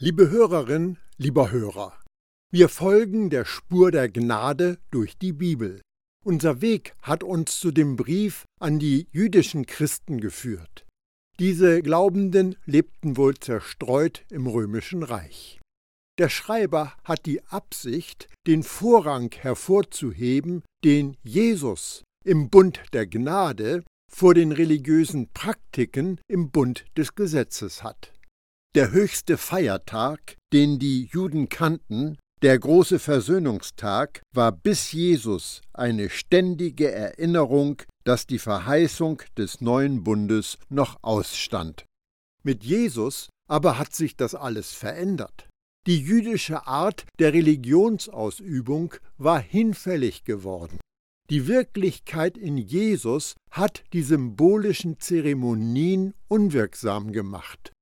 Liebe Hörerin, lieber Hörer, wir folgen der Spur der Gnade durch die Bibel. Unser Weg hat uns zu dem Brief an die jüdischen Christen geführt. Diese Glaubenden lebten wohl zerstreut im römischen Reich. Der Schreiber hat die Absicht, den Vorrang hervorzuheben, den Jesus im Bund der Gnade vor den religiösen Praktiken im Bund des Gesetzes hat. Der höchste Feiertag, den die Juden kannten, der große Versöhnungstag, war bis Jesus eine ständige Erinnerung, dass die Verheißung des neuen Bundes noch ausstand. Mit Jesus aber hat sich das alles verändert. Die jüdische Art der Religionsausübung war hinfällig geworden. Die Wirklichkeit in Jesus hat die symbolischen Zeremonien unwirksam gemacht.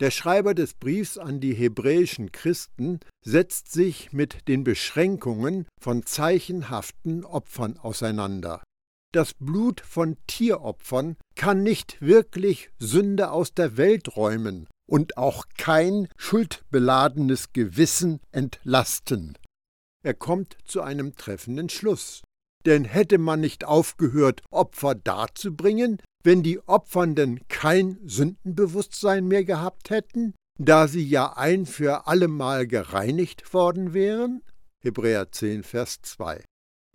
Der Schreiber des Briefs an die hebräischen Christen setzt sich mit den Beschränkungen von zeichenhaften Opfern auseinander. Das Blut von Tieropfern kann nicht wirklich Sünde aus der Welt räumen und auch kein schuldbeladenes Gewissen entlasten. Er kommt zu einem treffenden Schluss. Denn hätte man nicht aufgehört, Opfer darzubringen, wenn die Opfernden kein Sündenbewusstsein mehr gehabt hätten, da sie ja ein für allemal gereinigt worden wären? Hebräer 10, Vers 2.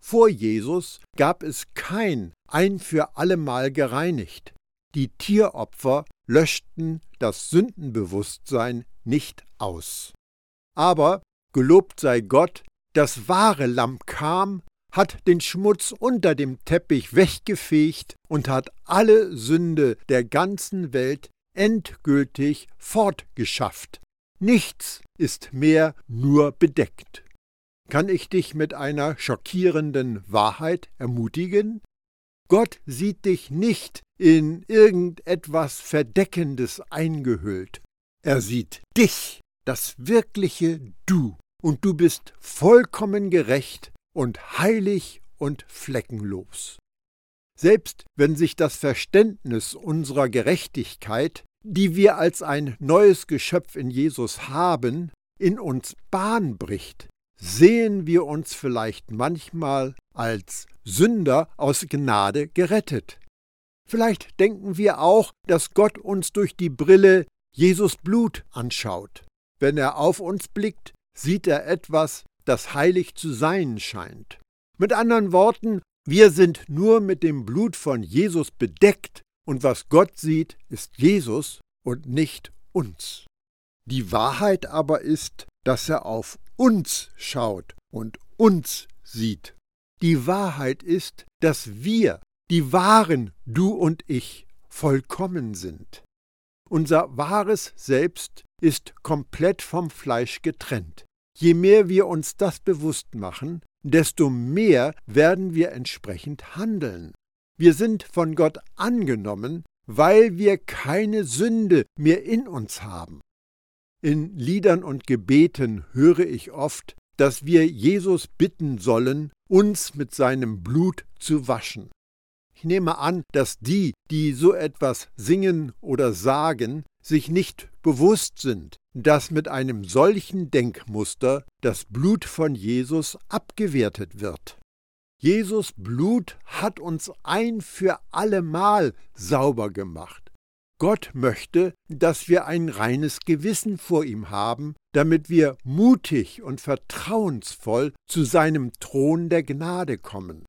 Vor Jesus gab es kein ein für allemal gereinigt. Die Tieropfer löschten das Sündenbewusstsein nicht aus. Aber, gelobt sei Gott, das wahre Lamm kam hat den Schmutz unter dem Teppich weggefegt und hat alle Sünde der ganzen Welt endgültig fortgeschafft. Nichts ist mehr nur bedeckt. Kann ich dich mit einer schockierenden Wahrheit ermutigen? Gott sieht dich nicht in irgendetwas Verdeckendes eingehüllt. Er sieht dich, das wirkliche Du, und du bist vollkommen gerecht und heilig und fleckenlos. Selbst wenn sich das Verständnis unserer Gerechtigkeit, die wir als ein neues Geschöpf in Jesus haben, in uns Bahn bricht, sehen wir uns vielleicht manchmal als Sünder aus Gnade gerettet. Vielleicht denken wir auch, dass Gott uns durch die Brille Jesus Blut anschaut. Wenn er auf uns blickt, sieht er etwas, das heilig zu sein scheint. Mit anderen Worten, wir sind nur mit dem Blut von Jesus bedeckt und was Gott sieht, ist Jesus und nicht uns. Die Wahrheit aber ist, dass er auf uns schaut und uns sieht. Die Wahrheit ist, dass wir, die wahren du und ich, vollkommen sind. Unser wahres Selbst ist komplett vom Fleisch getrennt. Je mehr wir uns das bewusst machen, desto mehr werden wir entsprechend handeln. Wir sind von Gott angenommen, weil wir keine Sünde mehr in uns haben. In Liedern und Gebeten höre ich oft, dass wir Jesus bitten sollen, uns mit seinem Blut zu waschen. Ich nehme an, dass die, die so etwas singen oder sagen, sich nicht bewusst sind, dass mit einem solchen Denkmuster das Blut von Jesus abgewertet wird. Jesus Blut hat uns ein für allemal sauber gemacht. Gott möchte, dass wir ein reines Gewissen vor ihm haben, damit wir mutig und vertrauensvoll zu seinem Thron der Gnade kommen.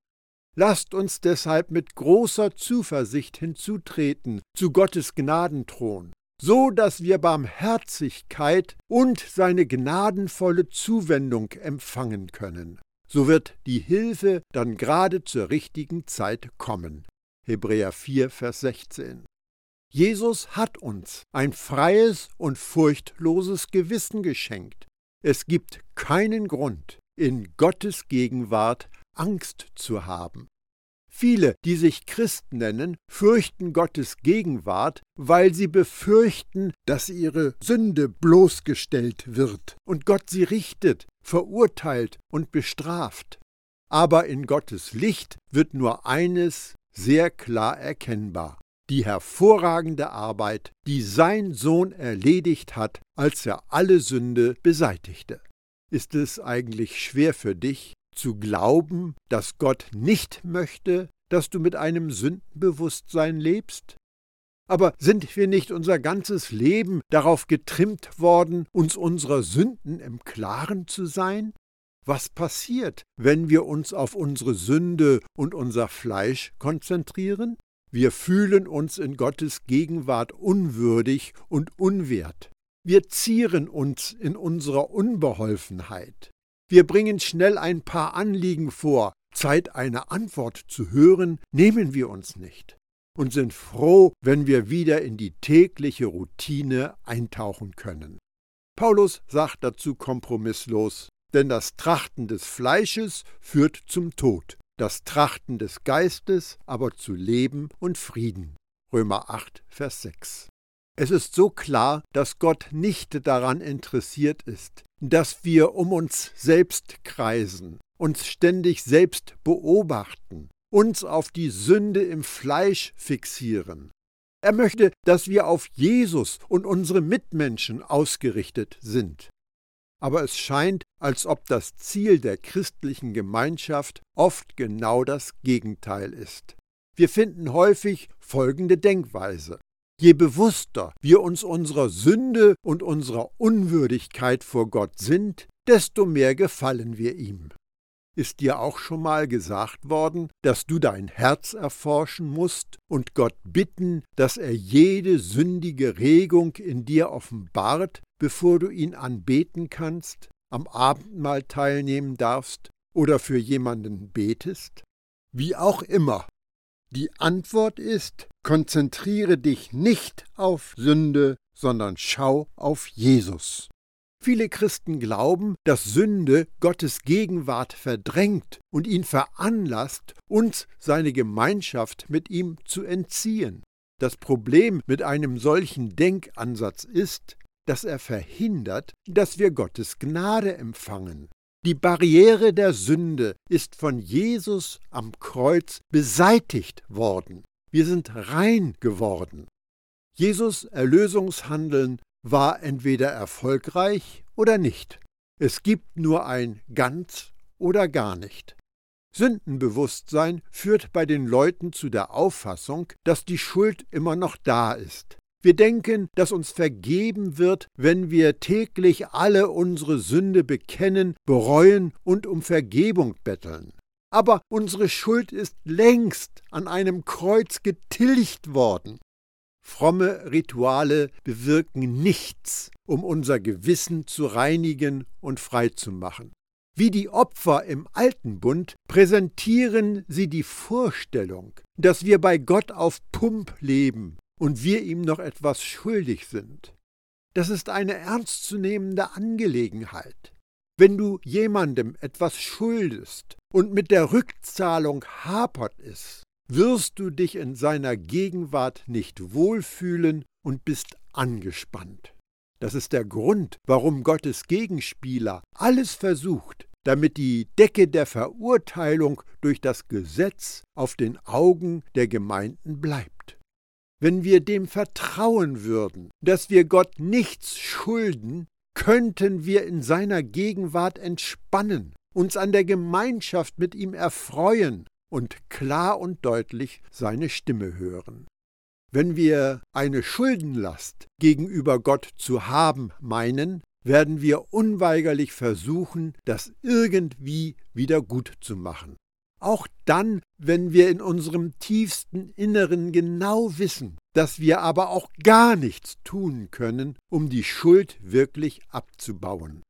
Lasst uns deshalb mit großer Zuversicht hinzutreten zu Gottes Gnadenthron so dass wir Barmherzigkeit und seine gnadenvolle Zuwendung empfangen können. So wird die Hilfe dann gerade zur richtigen Zeit kommen. Hebräer 4, Vers 16. Jesus hat uns ein freies und furchtloses Gewissen geschenkt. Es gibt keinen Grund, in Gottes Gegenwart Angst zu haben. Viele, die sich Christ nennen, fürchten Gottes Gegenwart, weil sie befürchten, dass ihre Sünde bloßgestellt wird und Gott sie richtet, verurteilt und bestraft. Aber in Gottes Licht wird nur eines sehr klar erkennbar. die hervorragende Arbeit, die sein Sohn erledigt hat, als er alle Sünde beseitigte. Ist es eigentlich schwer für dich zu glauben, dass Gott nicht möchte, dass du mit einem Sündenbewusstsein lebst? Aber sind wir nicht unser ganzes Leben darauf getrimmt worden, uns unserer Sünden im Klaren zu sein? Was passiert, wenn wir uns auf unsere Sünde und unser Fleisch konzentrieren? Wir fühlen uns in Gottes Gegenwart unwürdig und unwert. Wir zieren uns in unserer Unbeholfenheit. Wir bringen schnell ein paar Anliegen vor. Zeit, eine Antwort zu hören, nehmen wir uns nicht und sind froh, wenn wir wieder in die tägliche Routine eintauchen können. Paulus sagt dazu kompromisslos, denn das Trachten des Fleisches führt zum Tod, das Trachten des Geistes aber zu Leben und Frieden. Römer 8, Vers 6. Es ist so klar, dass Gott nicht daran interessiert ist, dass wir um uns selbst kreisen, uns ständig selbst beobachten, uns auf die Sünde im Fleisch fixieren. Er möchte, dass wir auf Jesus und unsere Mitmenschen ausgerichtet sind. Aber es scheint, als ob das Ziel der christlichen Gemeinschaft oft genau das Gegenteil ist. Wir finden häufig folgende Denkweise. Je bewusster wir uns unserer Sünde und unserer Unwürdigkeit vor Gott sind, desto mehr gefallen wir ihm. Ist dir auch schon mal gesagt worden, dass du dein Herz erforschen musst und Gott bitten, dass er jede sündige Regung in dir offenbart, bevor du ihn anbeten kannst, am Abendmahl teilnehmen darfst oder für jemanden betest? Wie auch immer. Die Antwort ist, konzentriere dich nicht auf Sünde, sondern schau auf Jesus. Viele Christen glauben, dass Sünde Gottes Gegenwart verdrängt und ihn veranlasst, uns seine Gemeinschaft mit ihm zu entziehen. Das Problem mit einem solchen Denkansatz ist, dass er verhindert, dass wir Gottes Gnade empfangen. Die Barriere der Sünde ist von Jesus am Kreuz beseitigt worden. Wir sind rein geworden. Jesus Erlösungshandeln war entweder erfolgreich oder nicht. Es gibt nur ein ganz oder gar nicht. Sündenbewusstsein führt bei den Leuten zu der Auffassung, dass die Schuld immer noch da ist. Wir denken, dass uns vergeben wird, wenn wir täglich alle unsere Sünde bekennen, bereuen und um Vergebung betteln. Aber unsere Schuld ist längst an einem Kreuz getilgt worden. Fromme Rituale bewirken nichts, um unser Gewissen zu reinigen und frei zu machen. Wie die Opfer im Alten Bund präsentieren sie die Vorstellung, dass wir bei Gott auf Pump leben und wir ihm noch etwas schuldig sind. Das ist eine ernstzunehmende Angelegenheit. Wenn du jemandem etwas schuldest und mit der Rückzahlung hapert es, wirst du dich in seiner Gegenwart nicht wohlfühlen und bist angespannt. Das ist der Grund, warum Gottes Gegenspieler alles versucht, damit die Decke der Verurteilung durch das Gesetz auf den Augen der Gemeinden bleibt. Wenn wir dem vertrauen würden, dass wir Gott nichts schulden, könnten wir in seiner Gegenwart entspannen, uns an der Gemeinschaft mit ihm erfreuen und klar und deutlich seine Stimme hören. Wenn wir eine Schuldenlast gegenüber Gott zu haben meinen, werden wir unweigerlich versuchen, das irgendwie wieder gut zu machen. Auch dann, wenn wir in unserem tiefsten Inneren genau wissen, dass wir aber auch gar nichts tun können, um die Schuld wirklich abzubauen.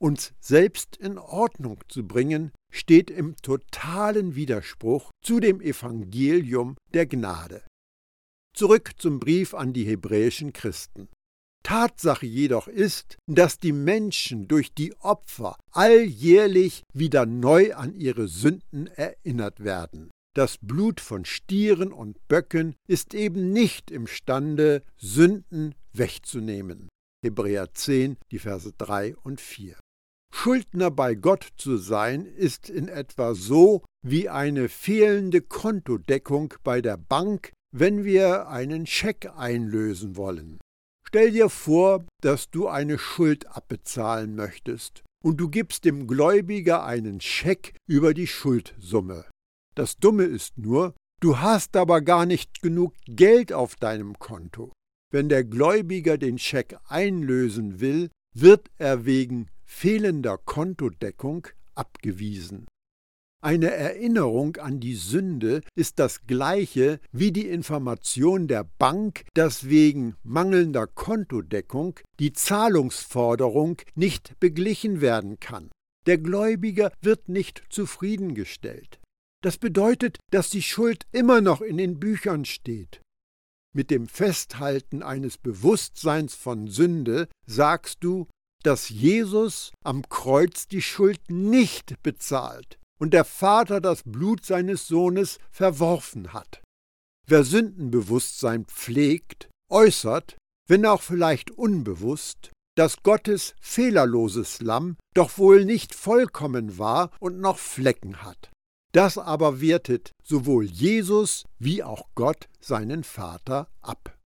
Uns selbst in Ordnung zu bringen, steht im totalen Widerspruch zu dem Evangelium der Gnade. Zurück zum Brief an die hebräischen Christen. Tatsache jedoch ist, dass die Menschen durch die Opfer alljährlich wieder neu an ihre Sünden erinnert werden. Das Blut von Stieren und Böcken ist eben nicht imstande, Sünden wegzunehmen. Hebräer 10, die Verse 3 und 4. Schuldner bei Gott zu sein, ist in etwa so wie eine fehlende Kontodeckung bei der Bank wenn wir einen Scheck einlösen wollen. Stell dir vor, dass du eine Schuld abbezahlen möchtest und du gibst dem Gläubiger einen Scheck über die Schuldsumme. Das Dumme ist nur, du hast aber gar nicht genug Geld auf deinem Konto. Wenn der Gläubiger den Scheck einlösen will, wird er wegen fehlender Kontodeckung abgewiesen. Eine Erinnerung an die Sünde ist das gleiche wie die Information der Bank, dass wegen mangelnder Kontodeckung die Zahlungsforderung nicht beglichen werden kann. Der Gläubiger wird nicht zufriedengestellt. Das bedeutet, dass die Schuld immer noch in den Büchern steht. Mit dem Festhalten eines Bewusstseins von Sünde sagst du, dass Jesus am Kreuz die Schuld nicht bezahlt und der Vater das Blut seines Sohnes verworfen hat. Wer Sündenbewusstsein pflegt, äußert, wenn auch vielleicht unbewusst, dass Gottes fehlerloses Lamm doch wohl nicht vollkommen war und noch Flecken hat. Das aber wertet sowohl Jesus wie auch Gott seinen Vater ab.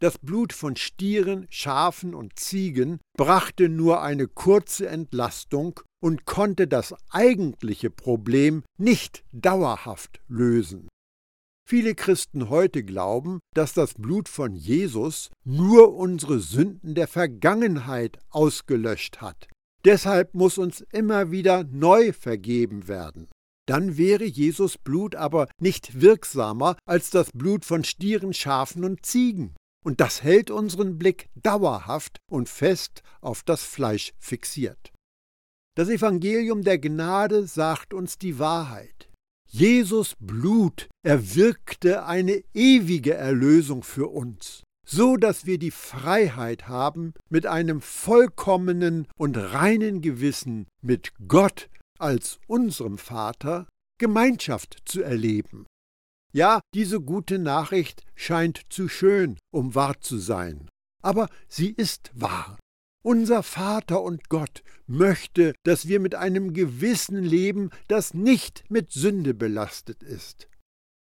Das Blut von Stieren, Schafen und Ziegen brachte nur eine kurze Entlastung und konnte das eigentliche Problem nicht dauerhaft lösen. Viele Christen heute glauben, dass das Blut von Jesus nur unsere Sünden der Vergangenheit ausgelöscht hat. Deshalb muss uns immer wieder neu vergeben werden. Dann wäre Jesus Blut aber nicht wirksamer als das Blut von Stieren, Schafen und Ziegen und das hält unseren Blick dauerhaft und fest auf das Fleisch fixiert. Das Evangelium der Gnade sagt uns die Wahrheit. Jesus Blut erwirkte eine ewige Erlösung für uns, so dass wir die Freiheit haben, mit einem vollkommenen und reinen Gewissen mit Gott als unserem Vater Gemeinschaft zu erleben. Ja, diese gute Nachricht scheint zu schön, um wahr zu sein. Aber sie ist wahr. Unser Vater und Gott möchte, dass wir mit einem Gewissen leben, das nicht mit Sünde belastet ist.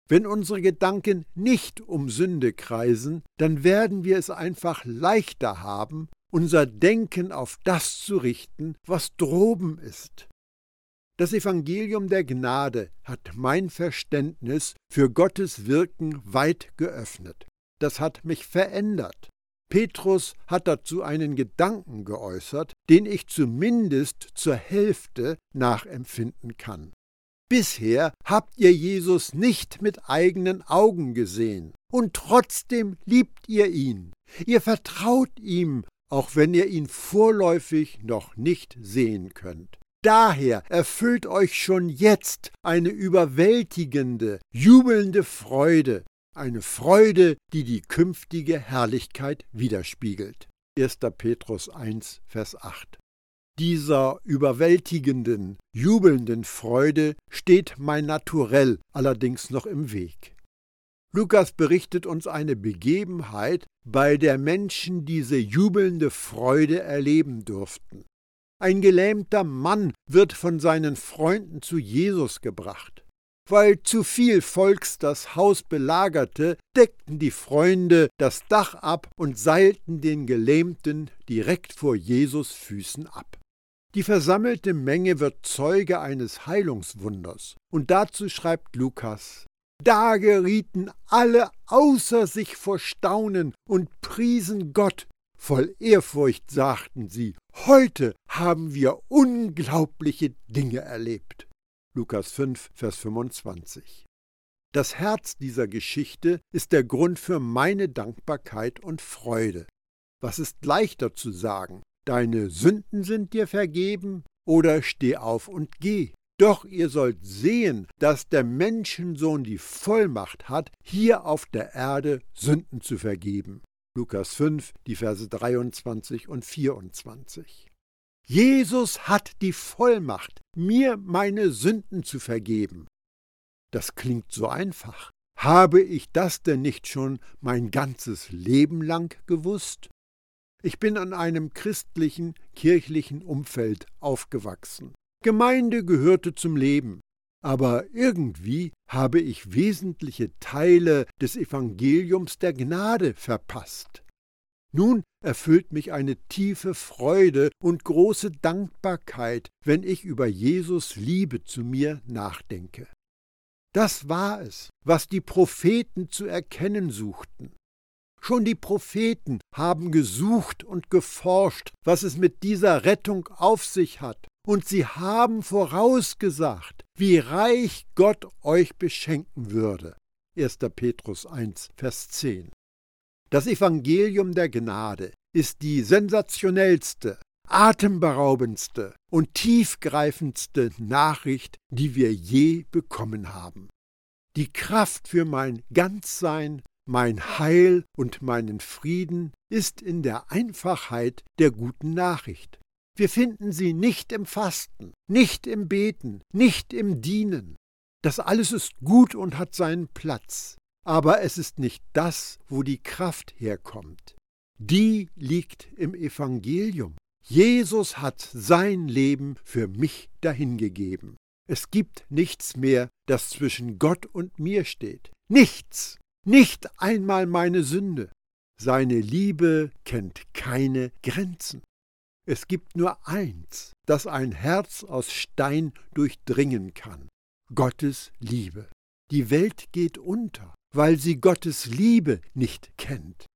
Wenn unsere Gedanken nicht um Sünde kreisen, dann werden wir es einfach leichter haben, unser Denken auf das zu richten, was droben ist. Das Evangelium der Gnade hat mein Verständnis für Gottes Wirken weit geöffnet. Das hat mich verändert. Petrus hat dazu einen Gedanken geäußert, den ich zumindest zur Hälfte nachempfinden kann. Bisher habt ihr Jesus nicht mit eigenen Augen gesehen, und trotzdem liebt ihr ihn. Ihr vertraut ihm, auch wenn ihr ihn vorläufig noch nicht sehen könnt. Daher erfüllt euch schon jetzt eine überwältigende, jubelnde Freude, eine Freude, die die künftige Herrlichkeit widerspiegelt. 1. Petrus 1, Vers 8. Dieser überwältigenden, jubelnden Freude steht mein Naturell allerdings noch im Weg. Lukas berichtet uns eine Begebenheit, bei der Menschen diese jubelnde Freude erleben durften. Ein gelähmter Mann wird von seinen Freunden zu Jesus gebracht. Weil zu viel Volks das Haus belagerte, deckten die Freunde das Dach ab und seilten den Gelähmten direkt vor Jesus Füßen ab. Die versammelte Menge wird Zeuge eines Heilungswunders, und dazu schreibt Lukas Da gerieten alle außer sich vor Staunen und priesen Gott Voll Ehrfurcht sagten sie, heute haben wir unglaubliche Dinge erlebt. Lukas 5, Vers 25. Das Herz dieser Geschichte ist der Grund für meine Dankbarkeit und Freude. Was ist leichter zu sagen? Deine Sünden sind dir vergeben oder steh auf und geh. Doch ihr sollt sehen, dass der Menschensohn die Vollmacht hat, hier auf der Erde Sünden zu vergeben. Lukas 5, die Verse 23 und 24. Jesus hat die Vollmacht, mir meine Sünden zu vergeben. Das klingt so einfach. Habe ich das denn nicht schon mein ganzes Leben lang gewusst? Ich bin an einem christlichen, kirchlichen Umfeld aufgewachsen. Gemeinde gehörte zum Leben. aber irgendwie habe ich wesentliche Teile des Evangeliums der Gnade verpasst. Nun erfüllt mich eine tiefe Freude und große Dankbarkeit, wenn ich über Jesus Liebe zu mir nachdenke. Das war es, was die Propheten zu erkennen suchten. Schon die Propheten haben gesucht und geforscht, was es mit dieser Rettung auf sich hat, und sie haben vorausgesagt, wie reich Gott euch beschenken würde. 1. Petrus 1, Vers 10. Das Evangelium der Gnade ist die sensationellste, atemberaubendste und tiefgreifendste Nachricht, die wir je bekommen haben. Die Kraft für mein Ganzsein, mein Heil und meinen Frieden ist in der Einfachheit der guten Nachricht. Wir finden sie nicht im Fasten, nicht im Beten, nicht im Dienen. Das alles ist gut und hat seinen Platz. Aber es ist nicht das, wo die Kraft herkommt. Die liegt im Evangelium. Jesus hat sein Leben für mich dahingegeben. Es gibt nichts mehr, das zwischen Gott und mir steht. Nichts, nicht einmal meine Sünde. Seine Liebe kennt keine Grenzen. Es gibt nur eins, das ein Herz aus Stein durchdringen kann. Gottes Liebe. Die Welt geht unter weil sie Gottes Liebe nicht kennt.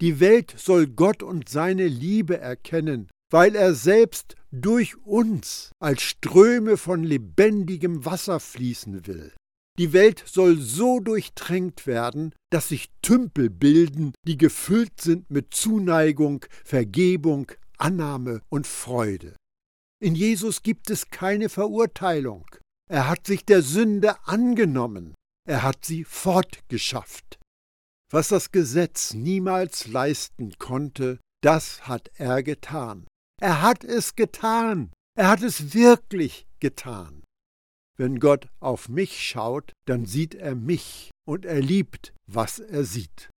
Die Welt soll Gott und seine Liebe erkennen, weil er selbst durch uns als Ströme von lebendigem Wasser fließen will. Die Welt soll so durchtränkt werden, dass sich Tümpel bilden, die gefüllt sind mit Zuneigung, Vergebung, Annahme und Freude. In Jesus gibt es keine Verurteilung. Er hat sich der Sünde angenommen. Er hat sie fortgeschafft. Was das Gesetz niemals leisten konnte, das hat er getan. Er hat es getan. Er hat es wirklich getan. Wenn Gott auf mich schaut, dann sieht er mich und er liebt, was er sieht.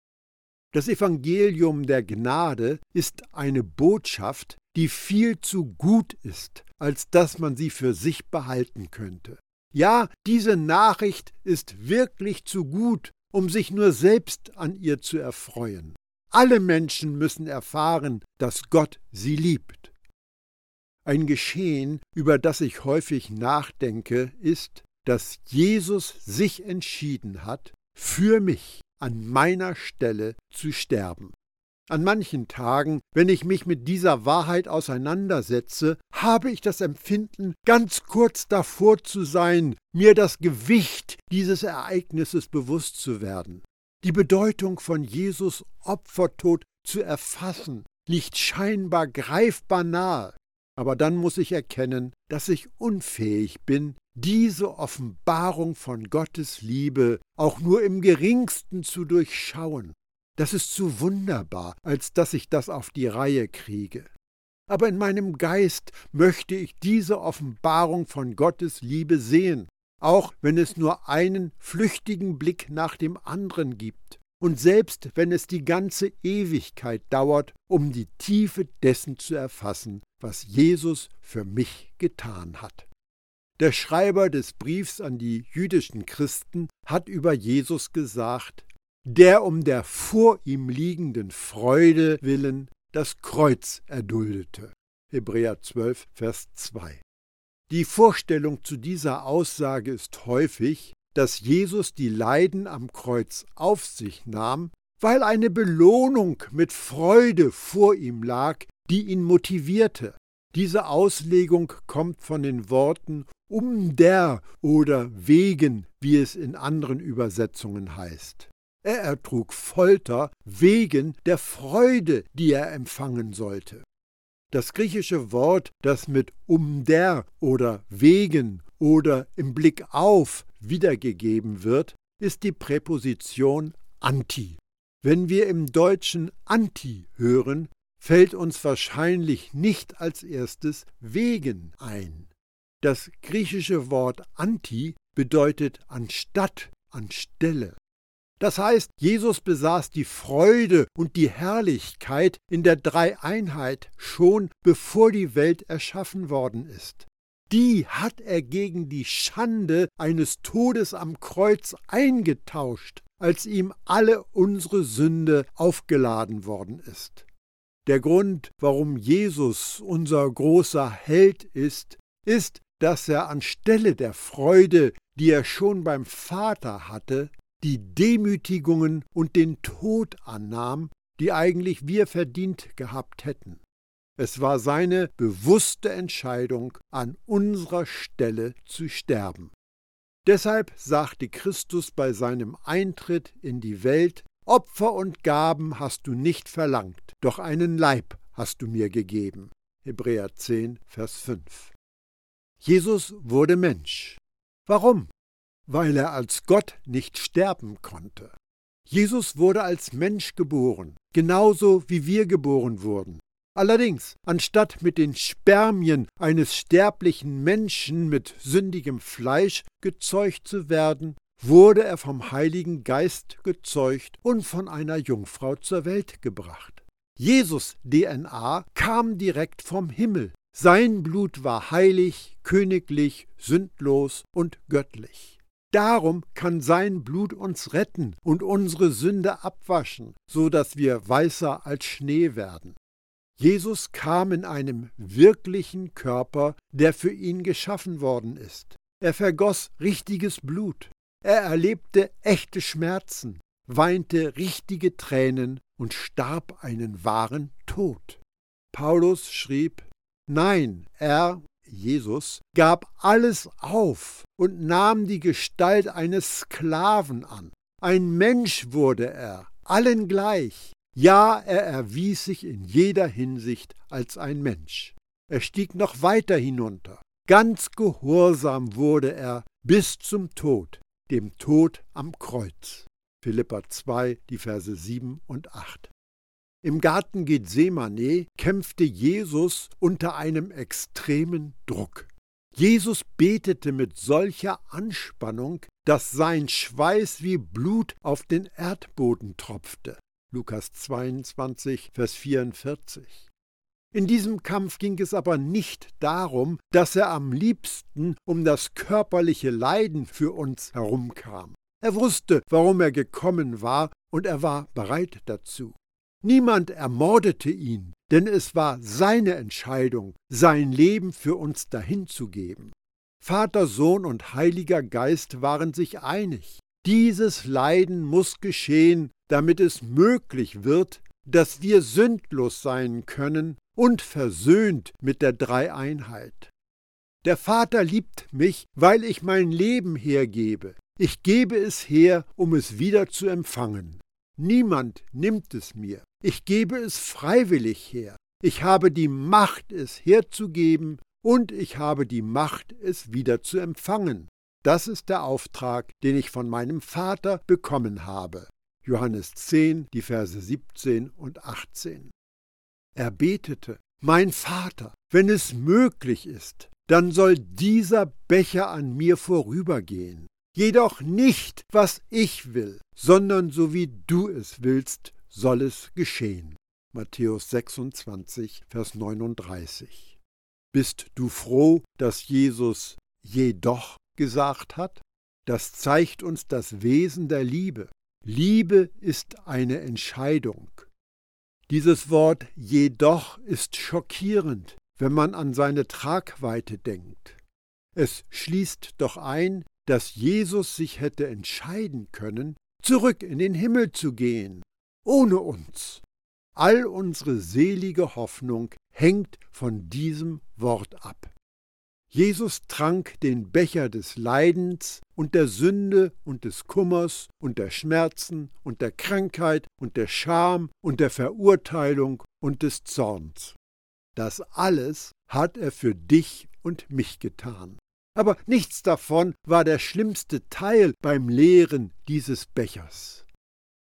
Das Evangelium der Gnade ist eine Botschaft, die viel zu gut ist, als dass man sie für sich behalten könnte. Ja, diese Nachricht ist wirklich zu gut, um sich nur selbst an ihr zu erfreuen. Alle Menschen müssen erfahren, dass Gott sie liebt. Ein Geschehen, über das ich häufig nachdenke, ist, dass Jesus sich entschieden hat, für mich an meiner Stelle zu sterben. An manchen Tagen, wenn ich mich mit dieser Wahrheit auseinandersetze, habe ich das Empfinden, ganz kurz davor zu sein, mir das Gewicht dieses Ereignisses bewusst zu werden. Die Bedeutung von Jesus Opfertod zu erfassen, liegt scheinbar greifbar nahe. Aber dann muss ich erkennen, dass ich unfähig bin, diese Offenbarung von Gottes Liebe auch nur im geringsten zu durchschauen. Das ist zu wunderbar, als dass ich das auf die Reihe kriege. Aber in meinem Geist möchte ich diese Offenbarung von Gottes Liebe sehen, auch wenn es nur einen flüchtigen Blick nach dem anderen gibt, und selbst wenn es die ganze Ewigkeit dauert, um die Tiefe dessen zu erfassen, was Jesus für mich getan hat. Der Schreiber des Briefs an die jüdischen Christen hat über Jesus gesagt, der um der vor ihm liegenden Freude willen das Kreuz erduldete. Hebräer 12, Vers 2. Die Vorstellung zu dieser Aussage ist häufig, dass Jesus die Leiden am Kreuz auf sich nahm, weil eine Belohnung mit Freude vor ihm lag, die ihn motivierte. Diese Auslegung kommt von den Worten um der oder wegen, wie es in anderen Übersetzungen heißt. Er ertrug Folter wegen der Freude, die er empfangen sollte. Das griechische Wort, das mit um der oder wegen oder im Blick auf wiedergegeben wird, ist die Präposition anti. Wenn wir im Deutschen anti hören, fällt uns wahrscheinlich nicht als erstes wegen ein. Das griechische Wort anti bedeutet anstatt, anstelle. Das heißt, Jesus besaß die Freude und die Herrlichkeit in der Dreieinheit schon bevor die Welt erschaffen worden ist. die hat er gegen die Schande eines Todes am Kreuz eingetauscht, als ihm alle unsere Sünde aufgeladen worden ist. Der Grund, warum Jesus unser großer Held ist, ist, dass er anstelle der Freude, die er schon beim Vater hatte, die Demütigungen und den Tod annahm, die eigentlich wir verdient gehabt hätten. Es war seine bewusste Entscheidung, an unserer Stelle zu sterben. Deshalb sagte Christus bei seinem Eintritt in die Welt, Opfer und Gaben hast du nicht verlangt, doch einen Leib hast du mir gegeben. Hebräer 10, Vers 5. Jesus wurde Mensch. Warum? Weil er als Gott nicht sterben konnte. Jesus wurde als Mensch geboren, genauso wie wir geboren wurden. Allerdings, anstatt mit den Spermien eines sterblichen Menschen mit sündigem Fleisch gezeugt zu werden, wurde er vom Heiligen Geist gezeugt und von einer Jungfrau zur Welt gebracht. Jesus DNA kam direkt vom Himmel. Sein Blut war heilig, königlich, sündlos und göttlich. Darum kann sein Blut uns retten und unsere Sünde abwaschen, so dass wir weißer als Schnee werden. Jesus kam in einem wirklichen Körper, der für ihn geschaffen worden ist. Er vergoss richtiges Blut. Er erlebte echte Schmerzen, weinte richtige Tränen und starb einen wahren Tod. Paulus schrieb, Nein, er, Jesus, gab alles auf und nahm die Gestalt eines Sklaven an. Ein Mensch wurde er, allen gleich. Ja, er erwies sich in jeder Hinsicht als ein Mensch. Er stieg noch weiter hinunter. Ganz gehorsam wurde er bis zum Tod, dem Tod am Kreuz. Philippa 2, die Verse 7 und 8. Im Garten Gethsemane kämpfte Jesus unter einem extremen Druck. Jesus betete mit solcher Anspannung, dass sein Schweiß wie Blut auf den Erdboden tropfte. Lukas 22, Vers 44. In diesem Kampf ging es aber nicht darum, dass er am liebsten um das körperliche Leiden für uns herumkam. Er wusste, warum er gekommen war, und er war bereit dazu. Niemand ermordete ihn, denn es war seine Entscheidung, sein Leben für uns dahinzugeben. Vater, Sohn und Heiliger Geist waren sich einig. Dieses Leiden muss geschehen, damit es möglich wird, dass wir sündlos sein können und versöhnt mit der Dreieinheit. Der Vater liebt mich, weil ich mein Leben hergebe. Ich gebe es her, um es wieder zu empfangen. Niemand nimmt es mir. Ich gebe es freiwillig her. Ich habe die Macht, es herzugeben, und ich habe die Macht, es wieder zu empfangen. Das ist der Auftrag, den ich von meinem Vater bekommen habe. Johannes 10, die Verse 17 und 18. Er betete, Mein Vater, wenn es möglich ist, dann soll dieser Becher an mir vorübergehen jedoch nicht, was ich will, sondern so wie du es willst, soll es geschehen. Matthäus 26, Vers 39. Bist du froh, dass Jesus jedoch gesagt hat? Das zeigt uns das Wesen der Liebe. Liebe ist eine Entscheidung. Dieses Wort jedoch ist schockierend, wenn man an seine Tragweite denkt. Es schließt doch ein, dass Jesus sich hätte entscheiden können, zurück in den Himmel zu gehen, ohne uns. All unsere selige Hoffnung hängt von diesem Wort ab. Jesus trank den Becher des Leidens und der Sünde und des Kummers und der Schmerzen und der Krankheit und der Scham und der Verurteilung und des Zorns. Das alles hat er für dich und mich getan. Aber nichts davon war der schlimmste Teil beim Leeren dieses Bechers.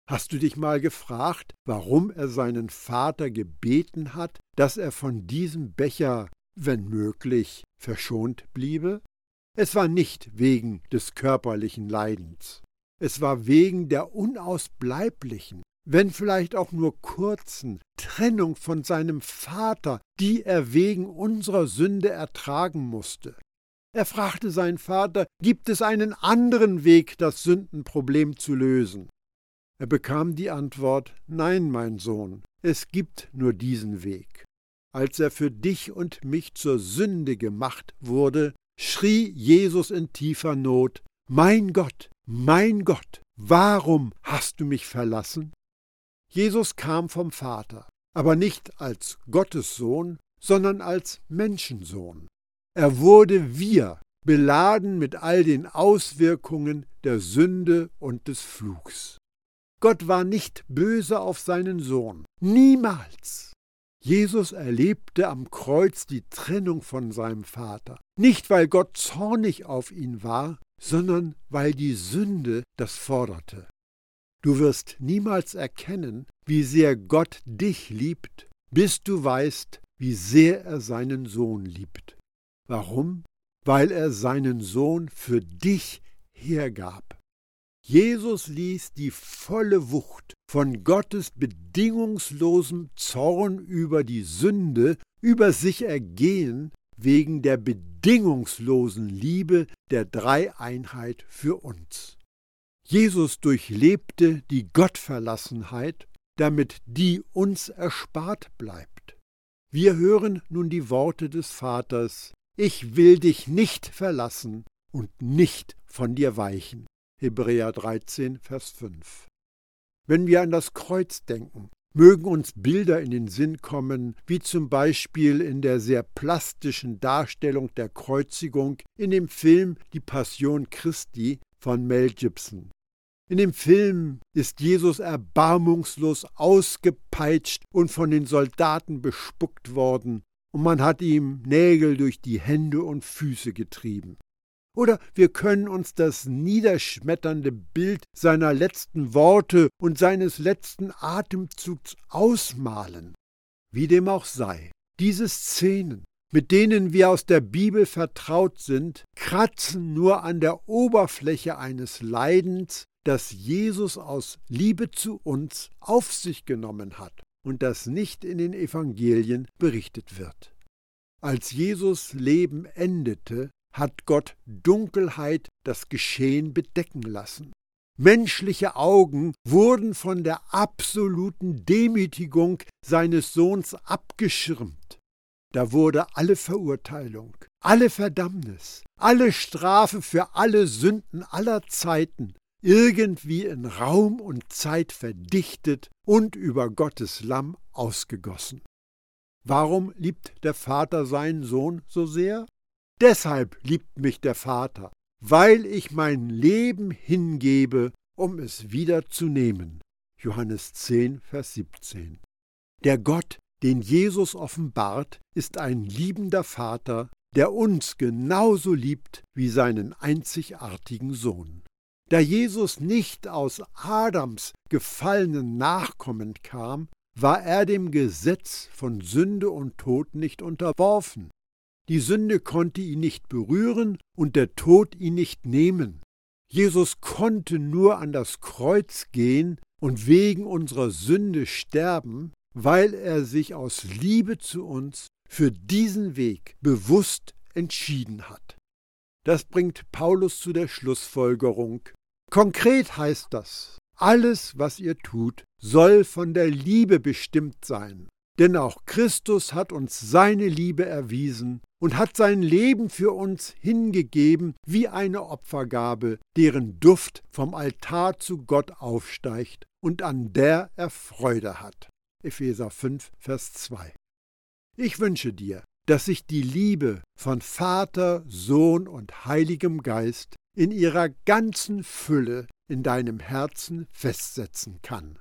Hast du dich mal gefragt, warum er seinen Vater gebeten hat, dass er von diesem Becher, wenn möglich, verschont bliebe? Es war nicht wegen des körperlichen Leidens. Es war wegen der unausbleiblichen, wenn vielleicht auch nur kurzen, Trennung von seinem Vater, die er wegen unserer Sünde ertragen musste. Er fragte seinen Vater, gibt es einen anderen Weg, das Sündenproblem zu lösen? Er bekam die Antwort, nein, mein Sohn, es gibt nur diesen Weg. Als er für dich und mich zur Sünde gemacht wurde, schrie Jesus in tiefer Not, Mein Gott, mein Gott, warum hast du mich verlassen? Jesus kam vom Vater, aber nicht als Gottes Sohn, sondern als Menschensohn. Er wurde wir, beladen mit all den Auswirkungen der Sünde und des Flugs. Gott war nicht böse auf seinen Sohn, niemals. Jesus erlebte am Kreuz die Trennung von seinem Vater, nicht weil Gott zornig auf ihn war, sondern weil die Sünde das forderte. Du wirst niemals erkennen, wie sehr Gott dich liebt, bis du weißt, wie sehr er seinen Sohn liebt. Warum? Weil er seinen Sohn für dich hergab. Jesus ließ die volle Wucht von Gottes bedingungslosem Zorn über die Sünde über sich ergehen, wegen der bedingungslosen Liebe der Dreieinheit für uns. Jesus durchlebte die Gottverlassenheit, damit die uns erspart bleibt. Wir hören nun die Worte des Vaters, ich will dich nicht verlassen und nicht von dir weichen. Hebräer 13, Vers 5. Wenn wir an das Kreuz denken, mögen uns Bilder in den Sinn kommen, wie zum Beispiel in der sehr plastischen Darstellung der Kreuzigung in dem Film Die Passion Christi von Mel Gibson. In dem Film ist Jesus erbarmungslos ausgepeitscht und von den Soldaten bespuckt worden, und man hat ihm Nägel durch die Hände und Füße getrieben. Oder wir können uns das niederschmetternde Bild seiner letzten Worte und seines letzten Atemzugs ausmalen. Wie dem auch sei, diese Szenen, mit denen wir aus der Bibel vertraut sind, kratzen nur an der Oberfläche eines Leidens, das Jesus aus Liebe zu uns auf sich genommen hat und das nicht in den Evangelien berichtet wird. Als Jesus Leben endete, hat Gott Dunkelheit das Geschehen bedecken lassen. Menschliche Augen wurden von der absoluten Demütigung seines Sohns abgeschirmt. Da wurde alle Verurteilung, alle Verdammnis, alle Strafe für alle Sünden aller Zeiten irgendwie in Raum und Zeit verdichtet und über Gottes Lamm ausgegossen. Warum liebt der Vater seinen Sohn so sehr? Deshalb liebt mich der Vater, weil ich mein Leben hingebe, um es wieder zu nehmen. Johannes 10, Vers 17. Der Gott, den Jesus offenbart, ist ein liebender Vater, der uns genauso liebt wie seinen einzigartigen Sohn. Da Jesus nicht aus Adams gefallenen Nachkommen kam, war er dem Gesetz von Sünde und Tod nicht unterworfen. Die Sünde konnte ihn nicht berühren und der Tod ihn nicht nehmen. Jesus konnte nur an das Kreuz gehen und wegen unserer Sünde sterben, weil er sich aus Liebe zu uns für diesen Weg bewusst entschieden hat. Das bringt Paulus zu der Schlussfolgerung. Konkret heißt das, alles, was ihr tut, soll von der Liebe bestimmt sein. Denn auch Christus hat uns seine Liebe erwiesen und hat sein Leben für uns hingegeben wie eine Opfergabe, deren Duft vom Altar zu Gott aufsteigt und an der er Freude hat. Epheser 5, Vers 2. Ich wünsche dir, dass sich die Liebe von Vater, Sohn und Heiligem Geist in ihrer ganzen Fülle in deinem Herzen festsetzen kann.